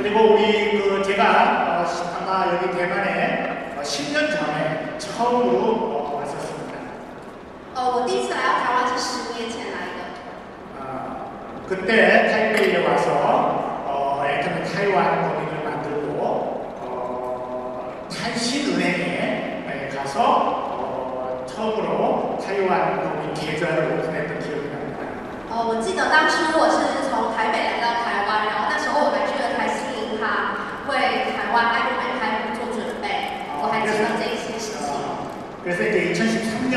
그리고 우리 그 제가 어, 시- 아마 여기 대만에 어, 10년 전에 처음으로 어, 왔었습니다. 呃，我第一次来到台湾是十年前来的。 아, 그때 타이베이에 와서 어, 애터미 타이완 법인을 만들고 어, 탄신은행에 에 가서 어, 처음으로 타이완 법인 계좌를 오픈했던 기억이 납니다. 呃，我记得当初我是 그래서 이제 2013년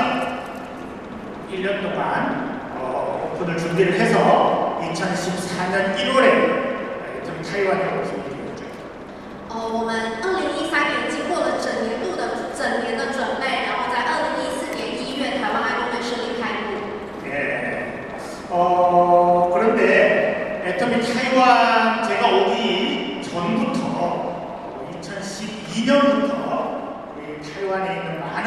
1년 동안 어, 오픈을 준비를 해서 2014년 1월에 애터미 타이완에 오픈이 되었죠. 呃，我们二零一三年经过了整年度的整年的准备，然后在二零一四年一月台湾爱多美顺利开幕。 예. 어, 그런데 애터미 타이완 제가 오기 전부터 2012년부터 우리 타이완에 있는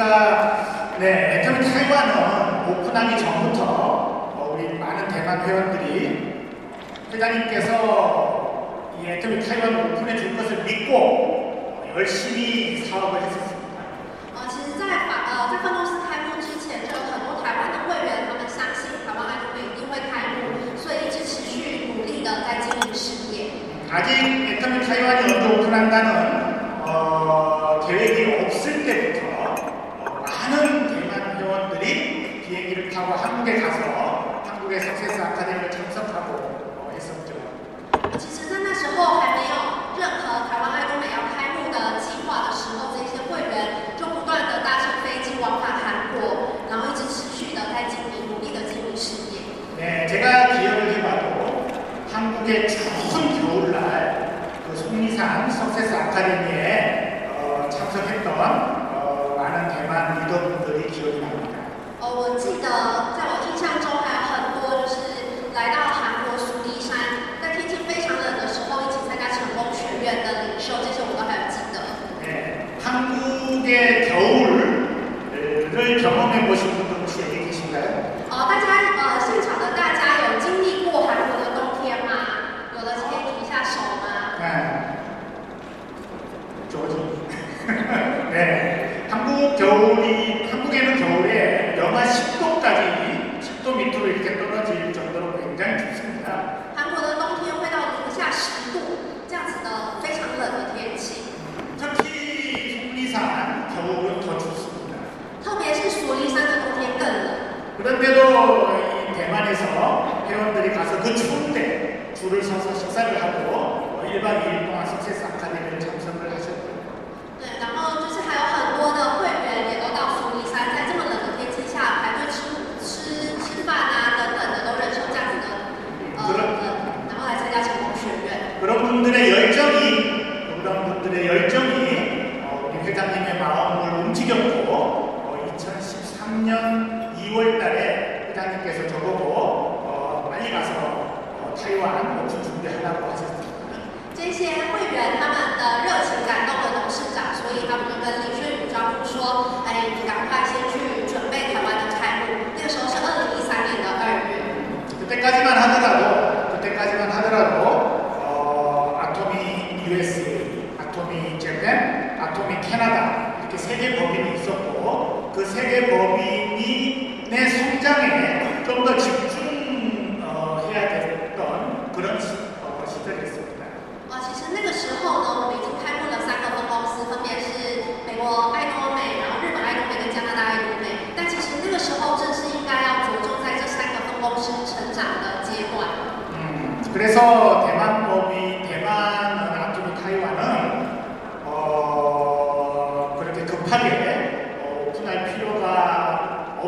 그러니까 네, 애터미 타이완은 오픈하기 전부터 어, 우리 많은 대만 회원들이 회장님께서 이 애터미 타이완 오픈해 줄 것을 믿고 어, 열심히 사업을 했었습니다. 呃，其实在法呃在分公司开幕之前，就有很多台湾的会员，他们相信台湾爱多美一定会开幕，所以一直持续努力的在经营事业。 아직 애터미 타이완이 언제 오픈한다는 한국에 가서 한국의 석세스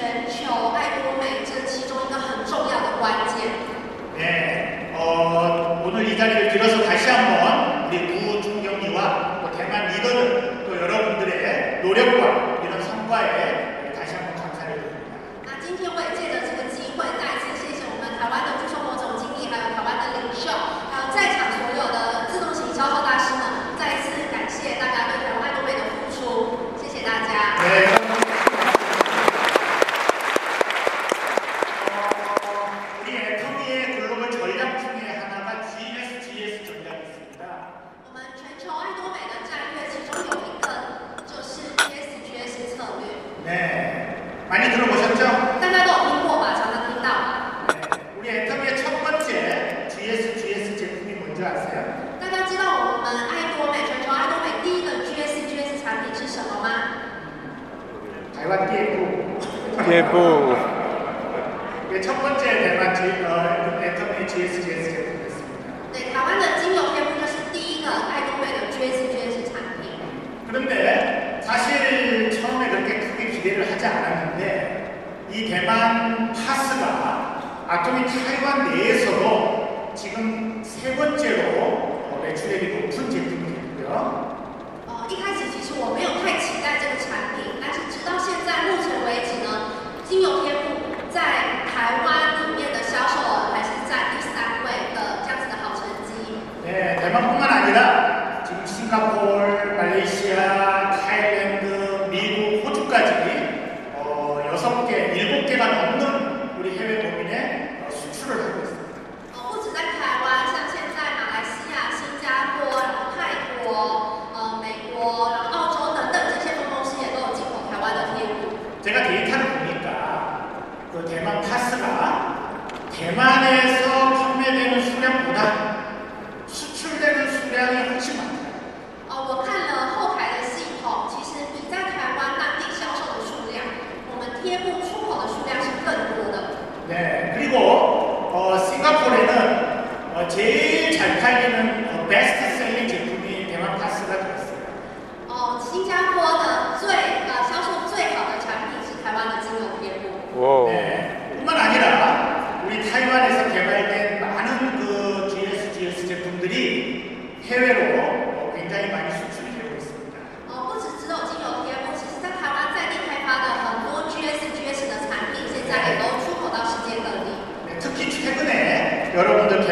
全球爱多美，这其中一个很重要的关键。对，呃，我对李在群，主要是。 예고 초과 수량 10건 네, 그리고 어, 싱가포르에는 어, 제일 잘 팔리는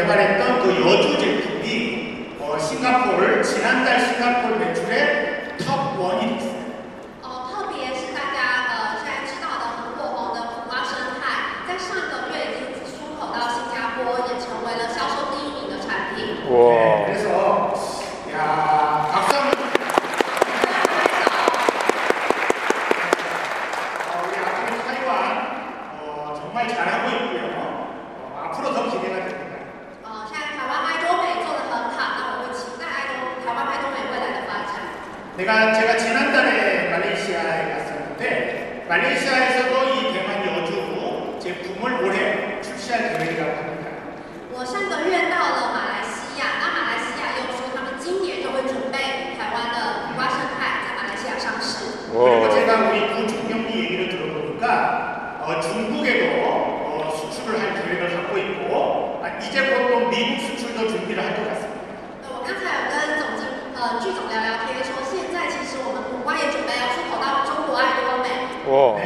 para é tanto e y 呃剧总聊聊天，说现在其实我们苦瓜也准备要出口到中国爱多美、 와,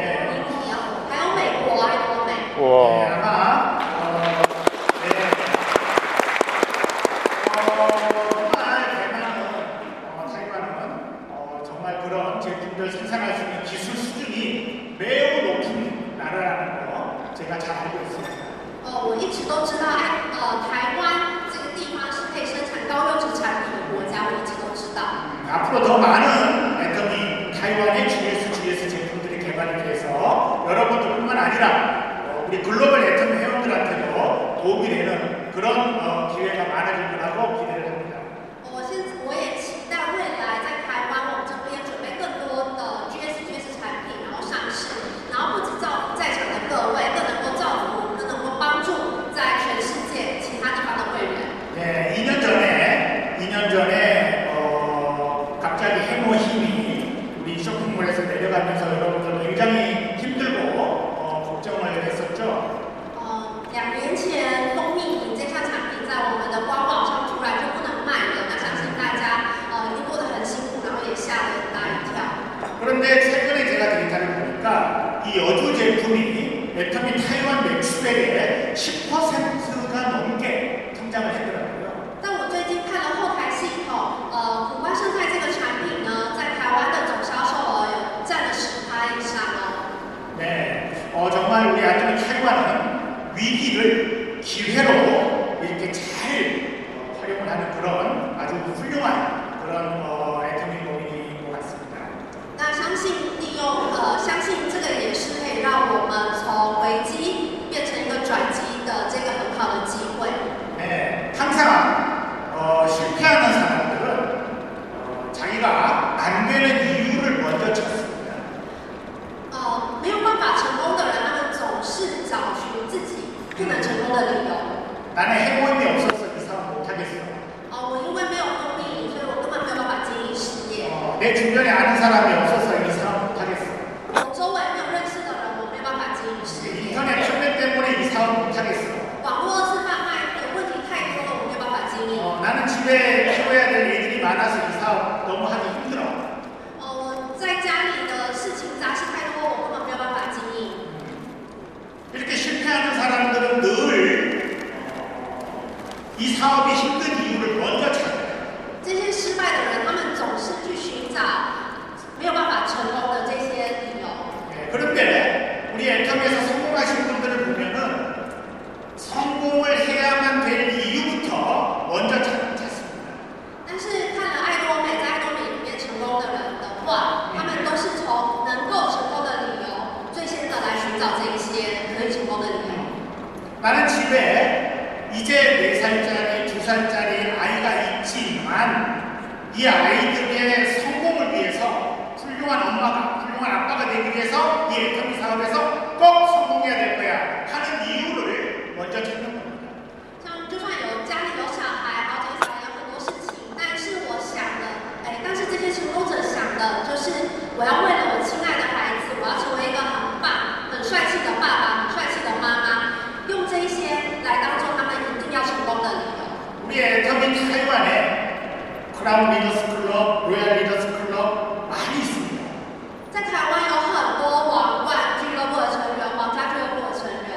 정말 우리 애터미 타이완은 위기를 기회로 이렇게 잘 어, 활용을 하는 그런 아주 훌륭한 그런 어, 애터미 모임인 것 같습니다. 那相信利用呃，相信这个也是可以让我们从危机变成一个转机的这个很好的机会。 네, 항상 내 아이들의 성공을 위해서 훌륭한 엄마가, 훌륭한 아빠가 되기 위해서 이 엔터미 사업에서 꼭 성공해야 될 거야 하는 이유를 먼저 찾는 겁니다. 像就算有家里有小孩，好几个小孩有很多事情，但是我想的，哎，但是这些成功者想的就是我要为了我亲爱的孩子，我要成為一個很棒、很帥氣的爸爸、很帥氣的媽媽，用這一些來當做他們一定要成功的理由。 우리 엔터미 타이완에 크라운 리더스 클럽, 로얄 리더스 클럽 많이 있습니다. 在台湾有很多王冠俱樂部的成員、皇家俱樂部的成員，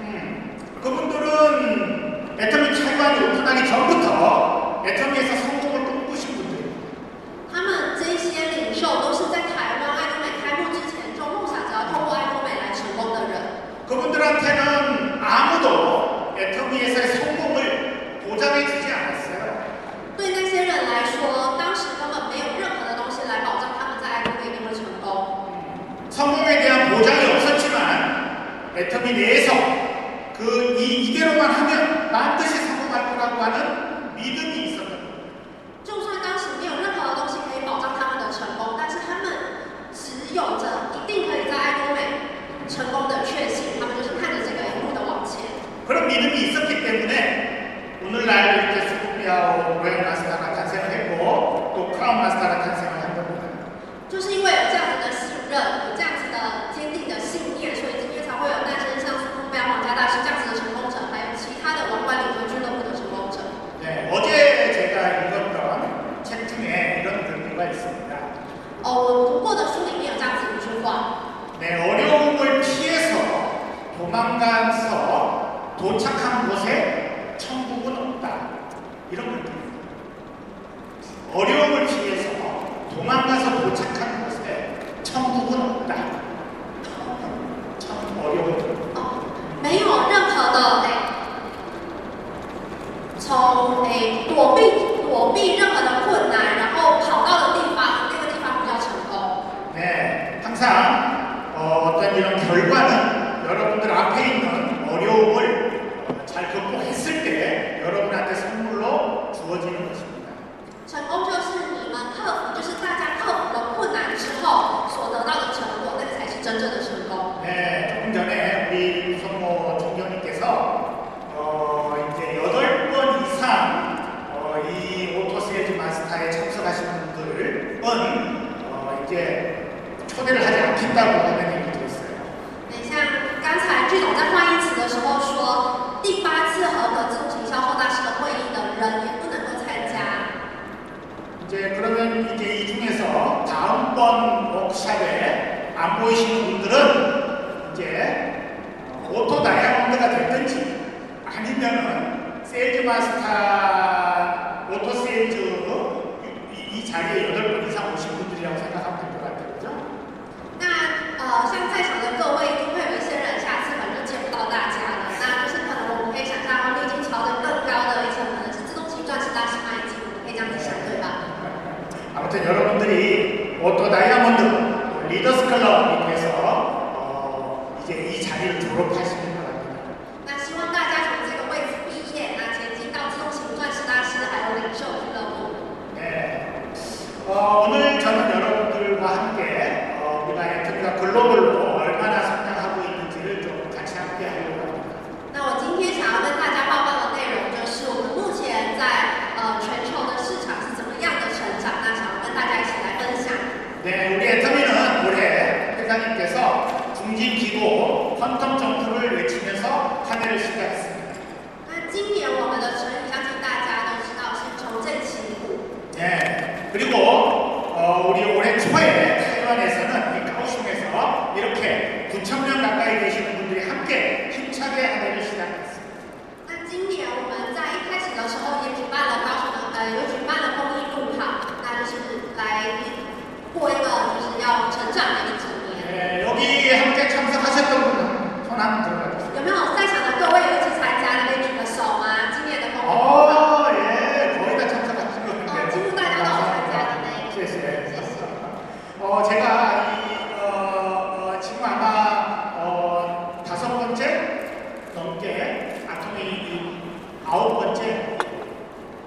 음, 그분들은 애터미 타이완이 오픈하기 전부터 애터미에서 성공을 꿈꾸신 분들이에요. 他们这一些領袖都是在台灣愛多美開幕之前就夢想着要透過愛多美來成功的人。 그분들한테는 아무도 애터미에서의 성공을 보장해 주지 않았어요. 对那些人来说，当时根本没有任何的东西来保证他们在爱国一定会成功。 성공에 대한 보장이 없었지만 애터미 내에서 그 이, 이대로만 하면 반드시 성공할 거라고 하는 믿음이 있었던 거예요. 就算当时没有任何的东西可以保障他们的成功，但是他们只有着一定可以在爱多美成功的确信，他们就是看着这个一路的往前。 그런 믿음이 있었기 때문에 오늘날 이렇게 就是因为有这样子的信任有这样子的坚定的信念所以今天才会有诞生像苏目标皇家大师这样子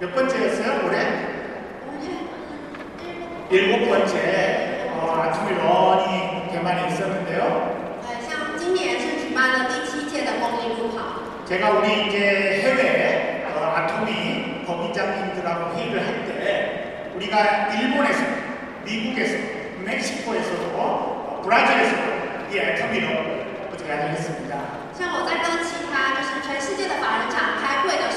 몇 번째였어요, 올해? 일곱 번째 어, 아주 런이 대만에 있었는데요. 제가 우리 이제 해외 어, 아토미 법인장님들하고 회의를 할 때 우리가 일본에서, 미국에서, 멕시코에서도 어, 브라질에서도 이 아토미로 어떻게 하려 했습니다. 像我在跟其他就是全世界的法人厂开会的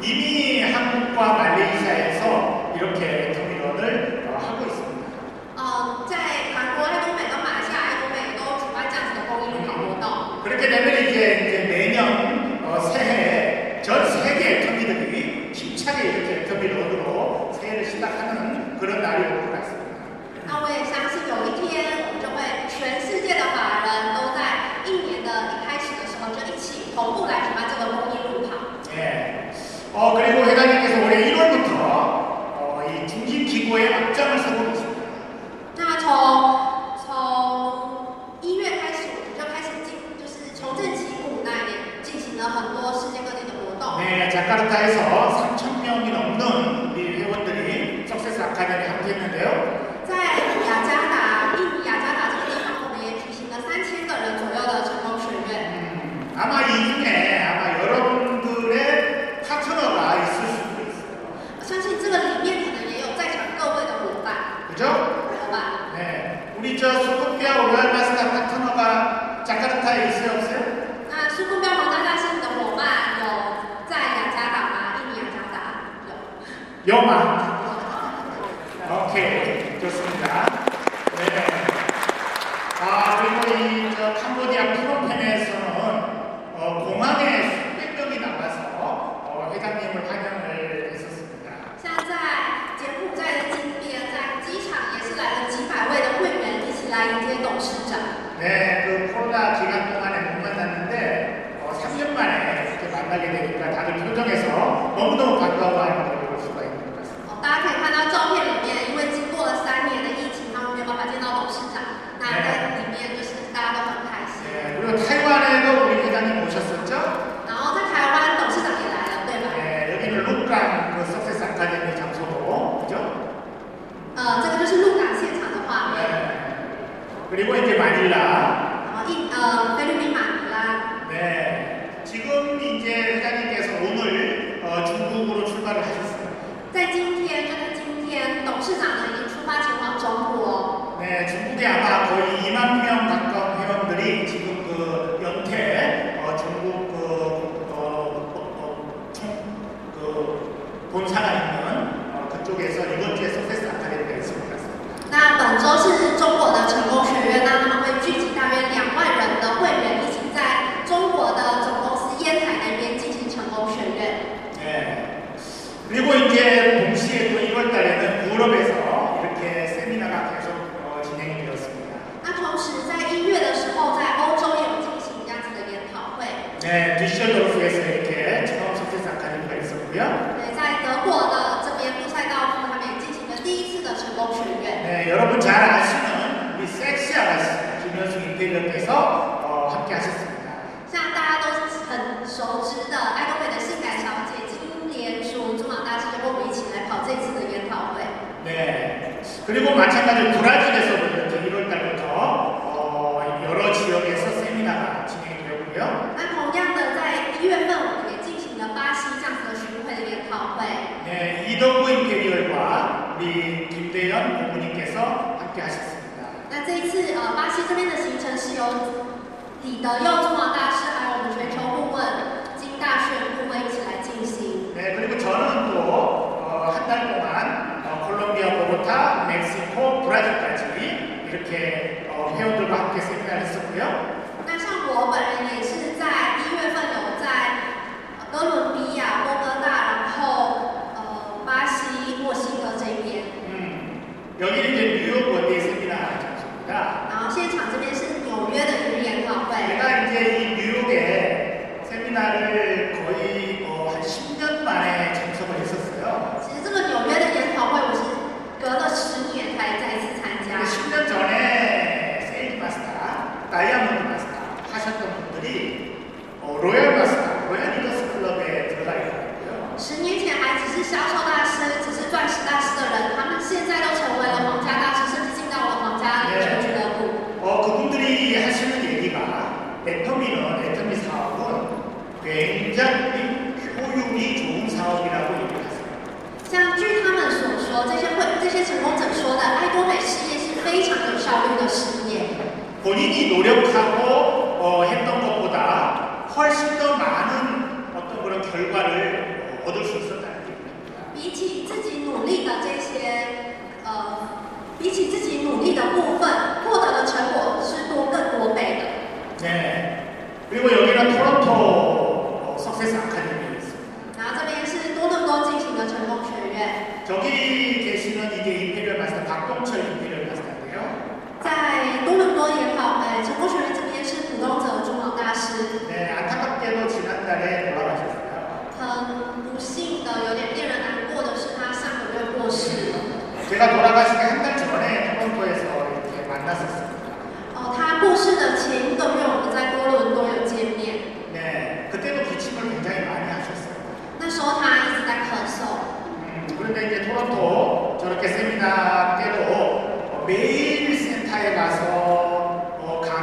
이미 한국과 말레이시아에서 이렇게 동의원을 어, 하고 있습니다. 어, 그렇게 되면 이제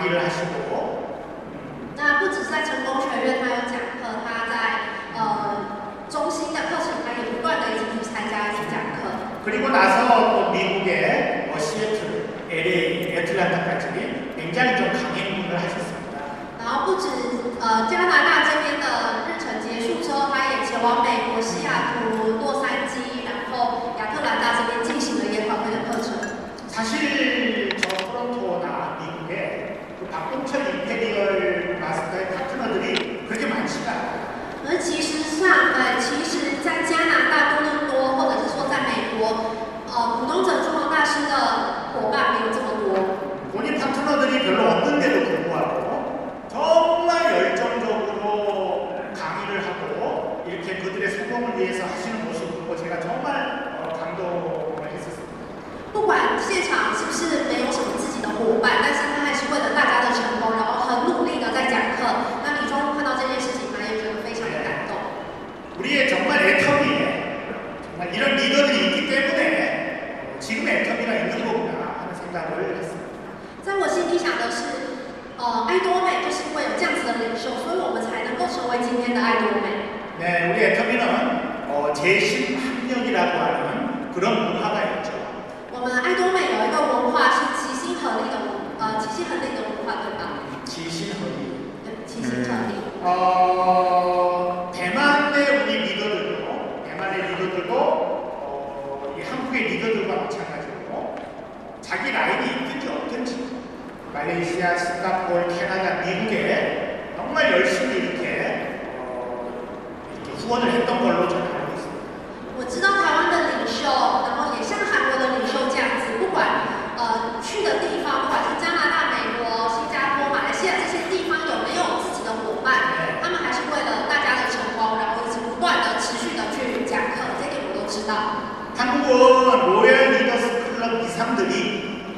강의를 하시고 那不只在成功学院，他有讲课，他在呃中心的课程，他也不断的一直去参加，一直讲课。 그리고 나서 또 미국의 뭐 시애틀, LA, 애틀란타까지 굉장히 좀 강행 운을 하셨습니다. 然后不止呃加拿大这边的日程结束之后，他也前往美而其实上，呃，其实在加拿大多伦多，或者是说在美国，呃，普通层中文大师的伙伴没有这么多。不管现场是不是没有什么自己的伙伴，但是他还是为了。 그리고 어, 이 한국의 리더들과 마찬가지로 자기 라인이 있든지 없든지 말레이시아, 싱가포르, 캐나다, 미국에 정말 열심히 이렇게, 어, 이렇게 후원을 했던 걸로 저는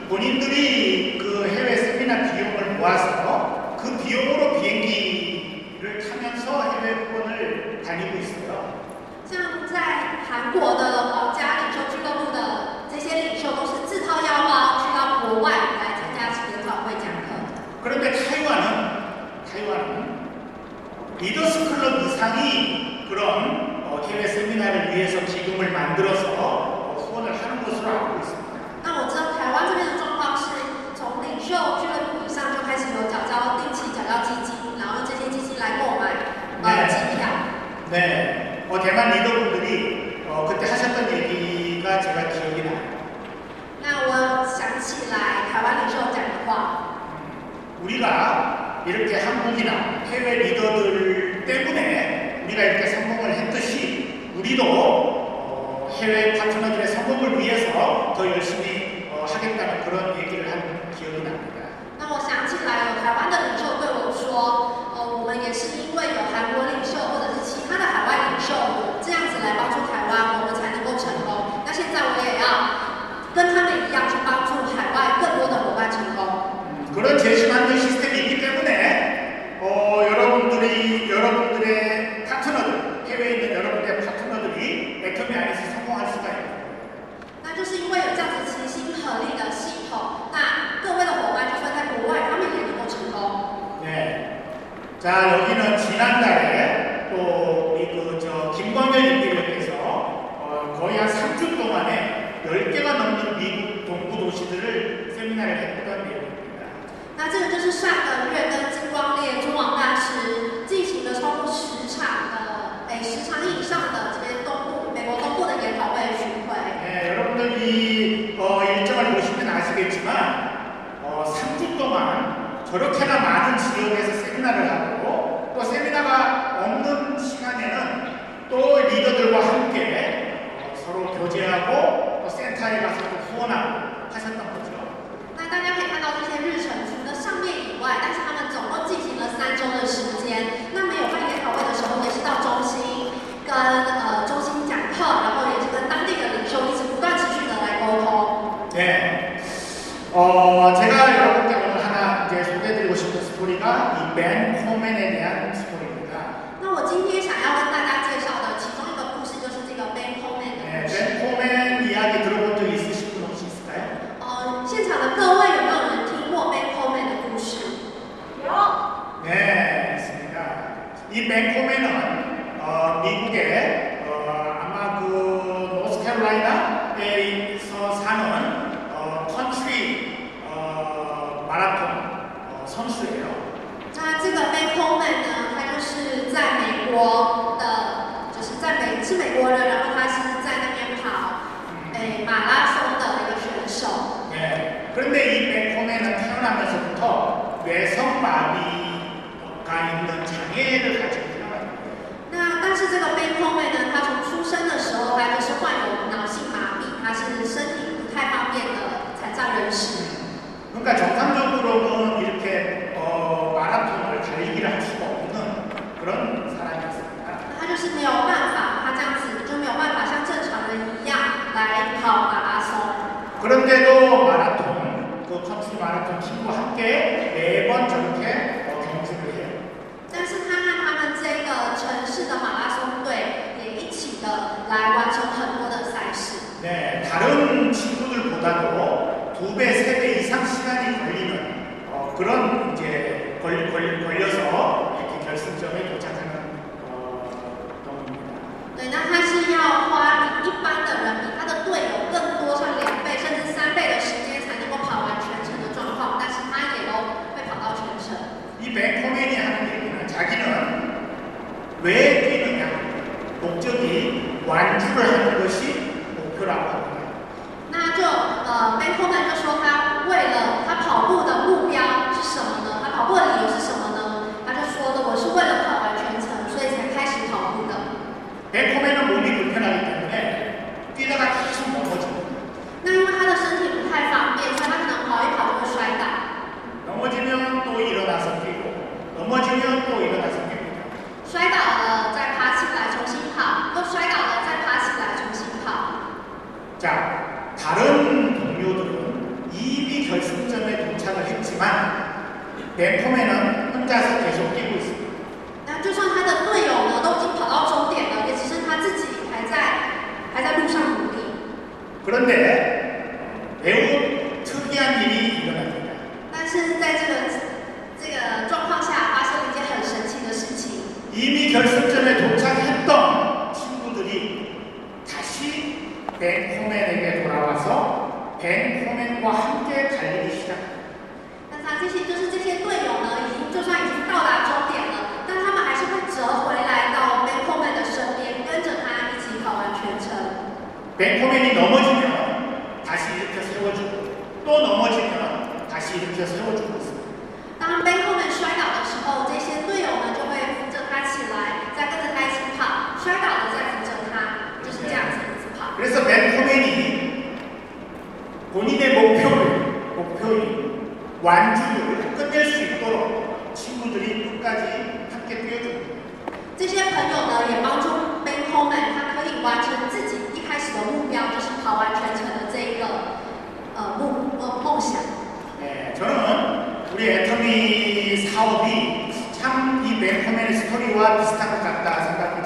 본인들이 그 해외 세미나 비용을 모아서 그 비용으로 비행기를 타면서 해외권을 다니고 있어요. 像在韩国的呃家领袖俱乐部的这些领袖都是自掏腰包去到国外来参加这个转会讲课。그런데 타이완은 타이완은 리더스 클럽 이상이 그런 어, 해외 세미나를 위해서 기금을 만들어서 한국이나 해외 리더들 때문에 우리가 이렇게 성공을 했듯이 우리도 어, 해외 파트너들의 성공을 위해서 더 열심히 어, 하겠다는 그런 얘기를 한 기억이 납니다. 나 왜 뛰느냐 목적이 완주를 하는 것이 목표라고 합니다. 那就呃 Ben Coleman 就说他为了他跑步的目标是什么呢？他跑步的理由是什么呢？他就说的我是为了跑完全程，所以才开始跑步的。 뱅커맨은 몸이 불편하기 때문에 뛰다가 계속 넘어집니다. 那因为他的身体不太方便，所以他可能跑一跑就会摔倒。 넘어지면 또 일어나서 뛰고 넘어지면 또 일어 వ్యర్థమైన 본인의 목표를 목표인 완주를 끝낼 수 있도록 친구들이 끝까지 함께 뛰어줍니다. 这些朋友呢，也帮助 Ben Coleman，他可以完成自己一开始的目标，就是跑完全程的这一个呃目呃梦想。 네, 저는 우리 애터미 사업이 참 이 뱅커맨의 스토리와 비슷한 것 같다 생각이 듭니다.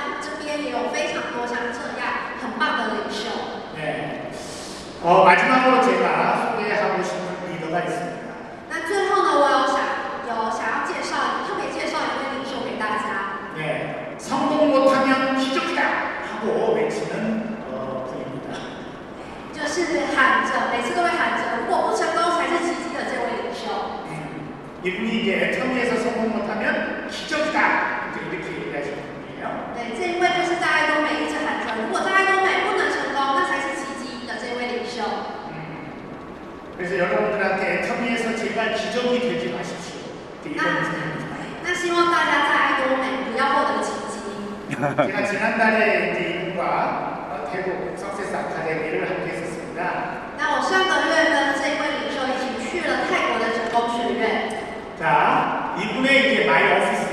边也有非常多像这样很棒的领袖。 네. 어, 마지막으로 제가 소개하고 싶은 리더가 있습니다. 那最后呢，我有想有想要介绍，特别介绍一位领袖给大家。 네, 성공 못하면 기적이다 하고 외치는 어, 분입니다. 就是喊着，每次都会喊着，如果不成功才是奇迹的这位领袖。 음, 이분이 이제 애터미에서 성공 못하면 기적이다 对，这一位就是在爱多美一直喊着，如果在爱多美不能成功，那才是奇迹的这位领袖。 음, 그래서 여러분들한테 애터미에서 제발 기적이 되지 마십시오. 이제 이런 분입니다. 那希望大家在爱多美不要获得奇迹。 제가 지난달에 이제 이분과 어, 태국 석세스 아카데미를 함께 했었습니다. 那我上个月跟这位领袖一起去了泰国的成功学院。 자, 이분의 이제 마이 오피스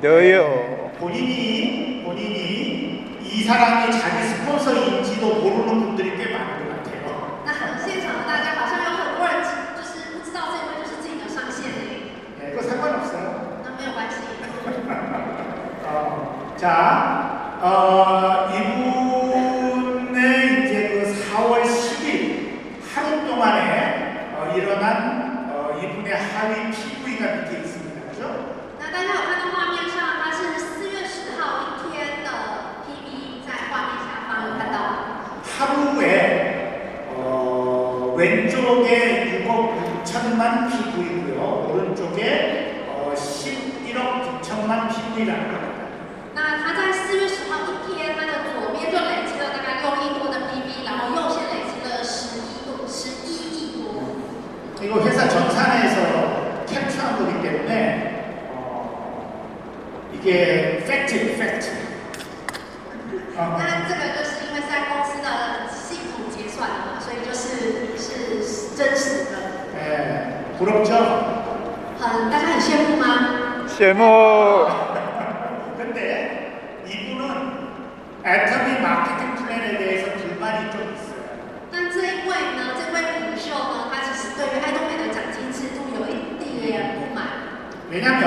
리더요. 본인이 본인이 이 사람이 자기 스폰서인지도 모르는 분들이 꽤 많은 것 같아요. 那现场的大家好像有很多人就是不知道这位就是自己的上线诶， 네, 그거 상관없어요. 那没有关系。 어, 자, 어, 이 6억 6천만 PV고요. 오른쪽에 어, 11억 9천만 PV라는 겁니다. 那它在四月十号一天，它的左边就累积了大概六亿多的 PV，然后右线累积了十一多十一亿多。 이거 회사 전산에서 캡처한 거기 때문에 어, 이게 吗？ 羡慕 근데 이분은 애터미 마케팅 플랜에 대해서 불만이 좀 있어요. 那这一位呢，这位领袖呢，他其实对于爱多美的奖金制度有一点不满。 왜냐면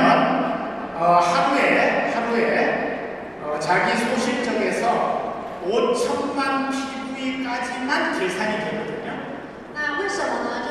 어, 하루에 하루에 어, 자기 소실적에서 5천만 PV까지만 계산이 되거든요. 那为什么呢？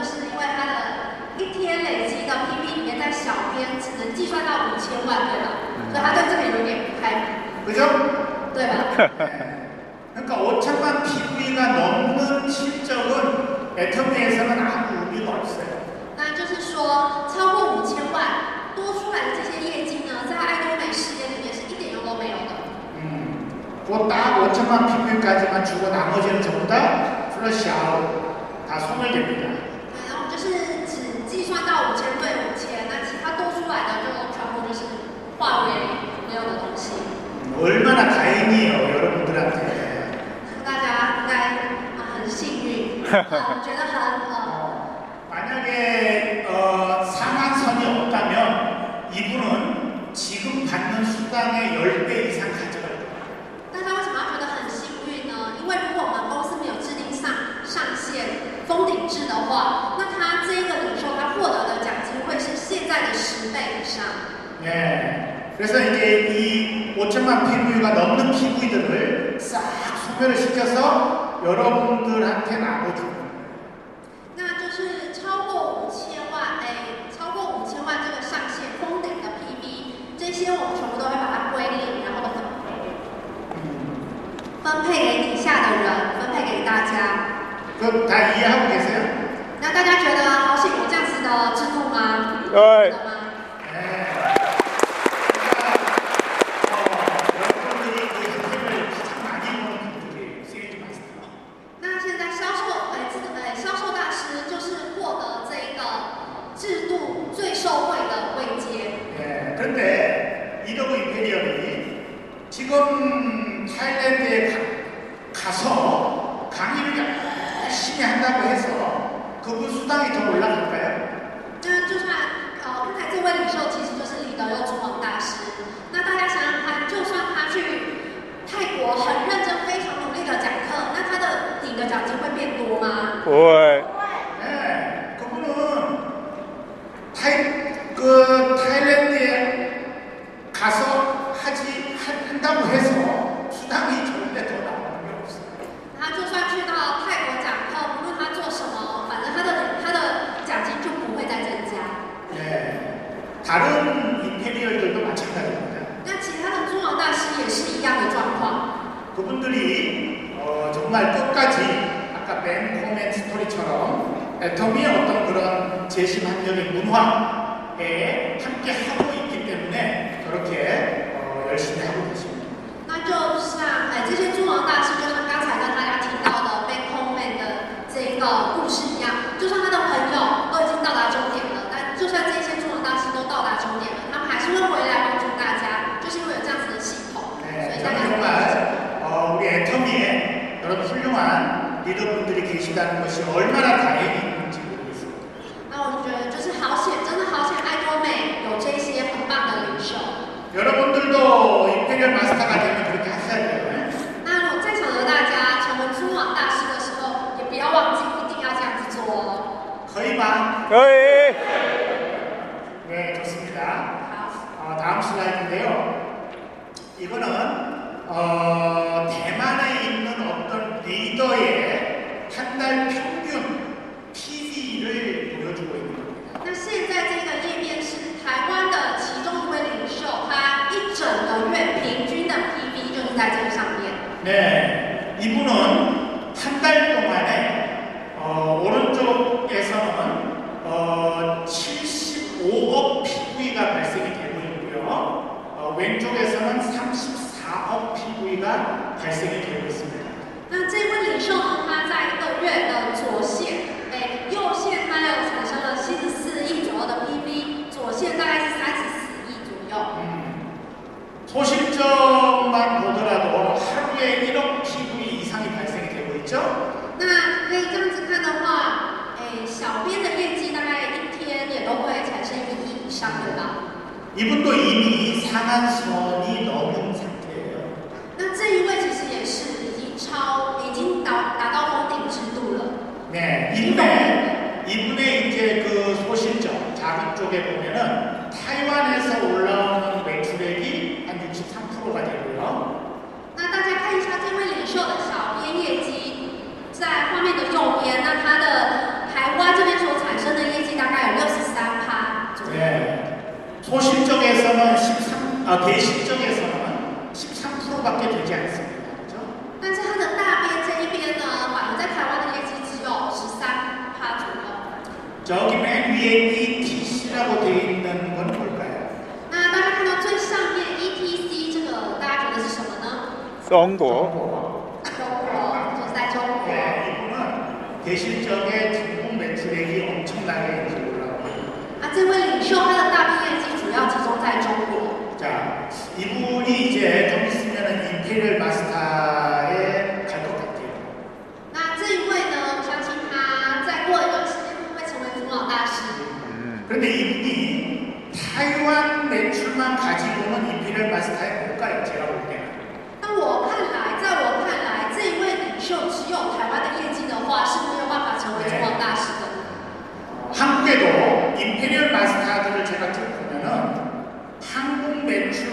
就是因为他的一天累积的 PV 里面，在小编只能计算到五千万，对吧？所以他对这个有点不开心， 그죠? 对吧？ 네. 그러니까 5천만 PV가 넘는 실적은 애터미에서는 아무 의미가 없어요. 那就是说，超过五千万多出来的这些业绩呢，在爱多美事业里面是一点用都没有的。 음, 그딱 5천만 PV까지만 주고 나머지는 전부 다 플러시아웃 다 손을 댑니다. 大家应该啊很幸运，呃我觉得很呃， 어, 만약에 어, 상한선이 없다면 이분은 지금 받는 수당의 10배 이상 가져갈 거예요. 大家为什么要觉得很幸运呢？因为如果我们公司没有制定上上限封顶制的话，那他这一个领袖他获得的奖金会是现在的十倍以上。 네. 그래서 이제 이 5천만 PV가 넘는 PV들을 싹 소멸을 시켜서 여러분들한테 나눠주는 거예요. 那就是超过五千万，哎，超过五千万这个上限封顶的 PV，这些我们全部都会把它归零，然后分 음, 分配给底下的人，分配给大家。 그거 다 이해하고 계세요? 那大家觉得好喜有这样子的制度吗？对 그분 수당이 더 올라갈까요? 那就算呃，刚才这位领袖其实就是李德佑主网大师。那大家想想看，就算他去泰国很认真、非常努力的讲课，那他的领的奖金会变多吗？不会 이거는 어, 대만에 있는 어떤 리더의 한 달 평균 PV를 보여주고 있는 겁니다. 那现在这个页面是台湾的其中一位领袖，他一整个月平均的 PV 就是在这个上面。 네, 이분은 한 달 동안에 어, 오른쪽에서는 어, 75억 PV가 발생이 되고 있고요. 어, 왼쪽에서 那这位领袖呢，他在一个月的左线，哎，右线它有产生了七十四亿左右的 PV，左线大概是三十四亿左右。 음, 소실적만 보더라도 하루에 1억 PV 이상이 발생이 되고 있죠. 那可以这样子看的话，哎，小编的业绩大概一天也都会产生一亿以上，对吧？ 이분도 이미 상한선 자금 쪽에 보면은 타이완에서 올라오는 매출액이 한 63%가 되고요. 那大家看一下这位领袖的小编业绩，在画面的右边，那他的台湾这边所产生的业绩大概有六十三趴左右。 네, 소실적에서는 13, 아 대실적 저기 맨 위에 ETC라고 되어 있는 건 뭘까요? 那大家看到最上面 ETC 这个，大家觉得是什么呢？ 썬고. 中国，就是在中国。 네, 이분은 대실적의 중국 매출액이 엄청나게 이제 올라옵니다. 那这位领袖他的大边业绩主要集中在中国。 자, 이분이 이제 좀 있으면은 임페리얼 마스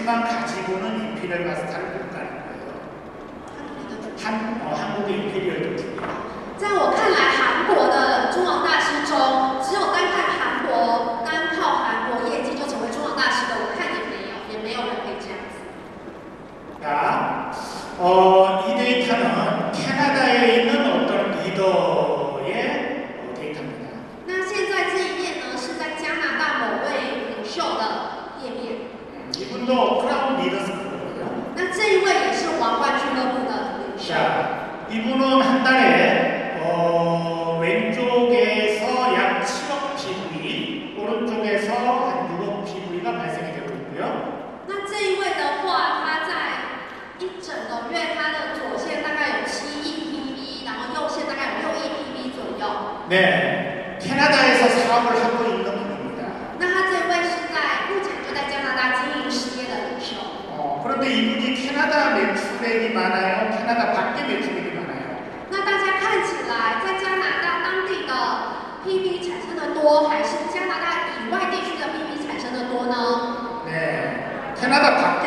한국 매출만 가지고는 임페리얼 마스터를 못 가는 거예요. 한, 어, 한국의 임페리얼들 중에. 在我看来，韩国的中网大师中，只有单看韩国，单靠韩国业绩就成为中网大师的，我看也没有，也没有人可以这样子。 자, 어, 整个月，他的左线大概有七亿 PV，然后右线大概有六亿 PV 左右。 네, 캐나다에서 사업을 하고 있는 분입니다. 那他这位是在目前就在加拿大经营事业的领袖。 어, 그런데 이분이 캐나다 매출액이 많아요? 캐나다 밖에 매출액이 많아요? 那大家看起来，在加拿大当地的 PV 产生的多，还是加拿大以外地区的 PV 产生的多呢？ 네, 캐나다 밖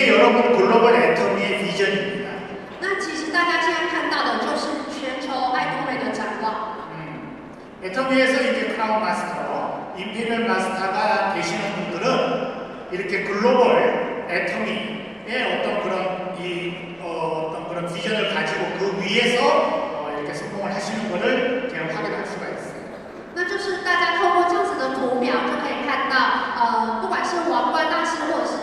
이게 여러분 글로벌 애터미의 비전입니다. 那其实大家现在看到的就是全球爱多美的展望。 음, 애터미에서 이제 크라운 마스터, 임페리얼 마스터가 되시는 분들은 이렇게 글로벌 애터미의 어떤 그런 이 어, 어떤 그런 비전을 가지고 그 위에서 어, 이렇게 성공을 하시는 것을 제가 확인할 수가 있어요. 那就是大家透过这样子的图表就可以看到，呃，不管是王冠大师，或者是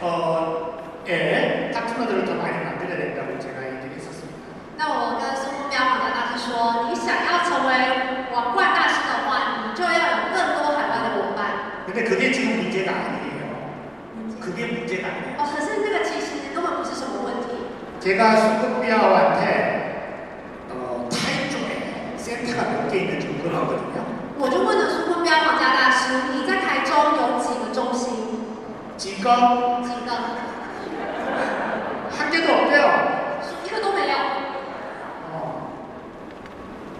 어, 에 파트너들을 더 많이 만들어야 된다고 제가 얘기를 했었습니다. 那我跟苏目标皇家大师说，你想要成为王冠大师的话，你就要有更多海外的伙伴。 근데 그게 지금 문제가 아니에요. 그게 문제가 아니에요. 哦，可是这个其实根本不是什么问题。 제가 수급비아한테 어, 타입 중에 센터가 몇 개 있는지 물어봤거든요. 我就问了苏目标皇家大师，你在台中有几个中心？ 지금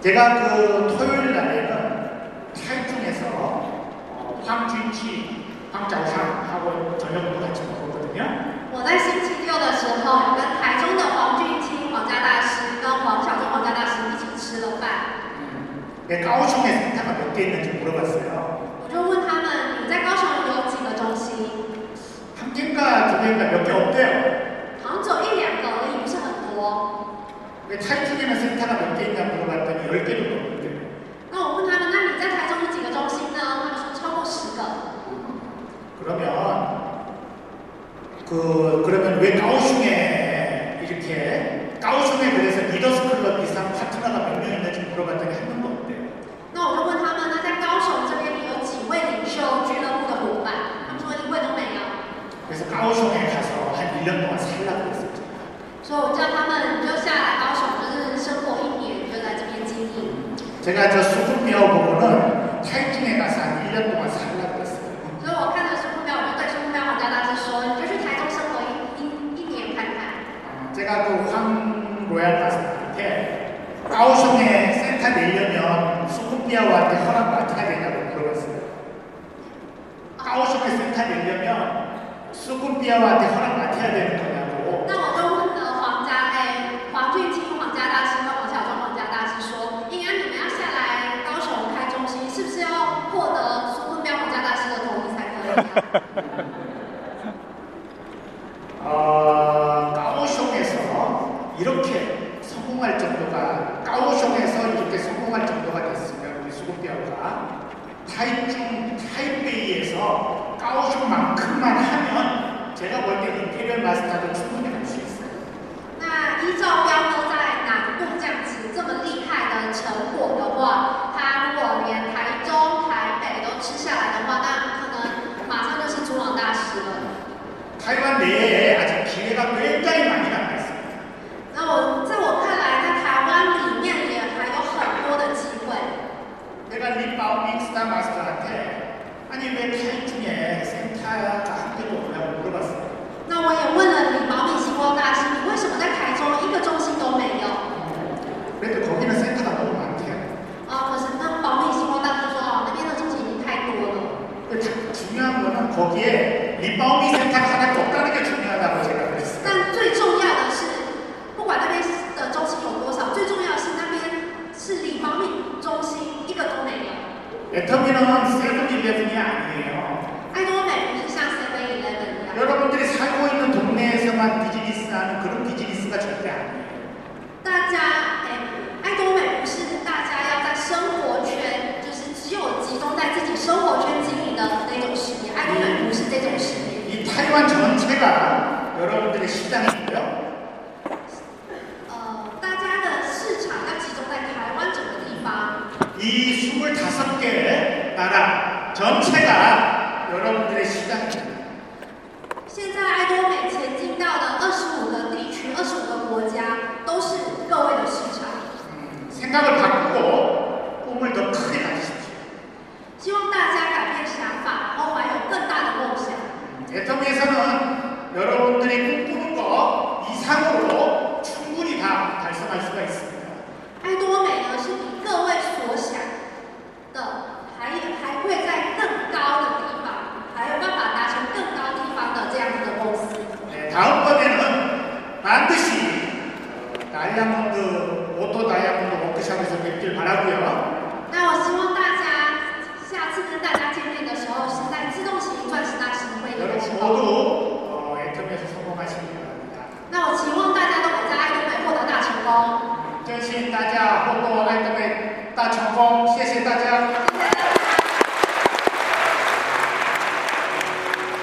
제가 그 토요일 날에는 탈중에서 어, 황준치, 황자상하고 저녁도 같이 먹었거든요. 我在星期六的时候，跟台中的黄俊清皇家大师跟黄小忠皇家大师一起吃了饭。 내 까오슝에 센터가 몇 개 있는지 물어봤어요. 我就问他们，你在高雄有几个中心？ 한 개인가 두 개인가 몇 개 없대요. 왜 탈중에는 센터가 몇 개 있냐 물어봤더니 열 개도 수 애터미는 세븐일레븐이 아니에요. 爱多美不是像 Seven Eleven 一样， 여러분들이 살고 있는 동네에서만 비즈니스하는 그런 비즈니스가 절대 아니에요. 大家哎，爱多美不是大家要在生活圈，就是只有集中在自己生活圈经营的那种事业。爱多美不是这种事业。 이 타이완 전체가 여러분들의 시장이고요. 전체가 여러분들의 시장입니다. 现在爱多美前进到的二十五个地区、二十五个国家，都是各位的市场。 음, 생각을 바꾸고 꿈을 더 크게 가지십시오. 希望大家改变想法，然后怀有更大的梦想。 애터미에서는 여러분들이 꿈꾸는 거 이상으로 충분히 다 달성할 수가 있습니다. 爱多美呢，是比各位所想 다음번에는 반드시 어, 다이아몬드 오토 다이아몬드 워크숍에서 뵙길 바라고요. 那我希望大家下次跟大家见面的时候，是在自动型钻石大师会议的 여러분 时候。 모두 어, 애터미에서 성공하시길 바랍니다. 那我期望大家都可以在爱多美获得大成功。真心大家获得爱多美大成功， 谢谢大家。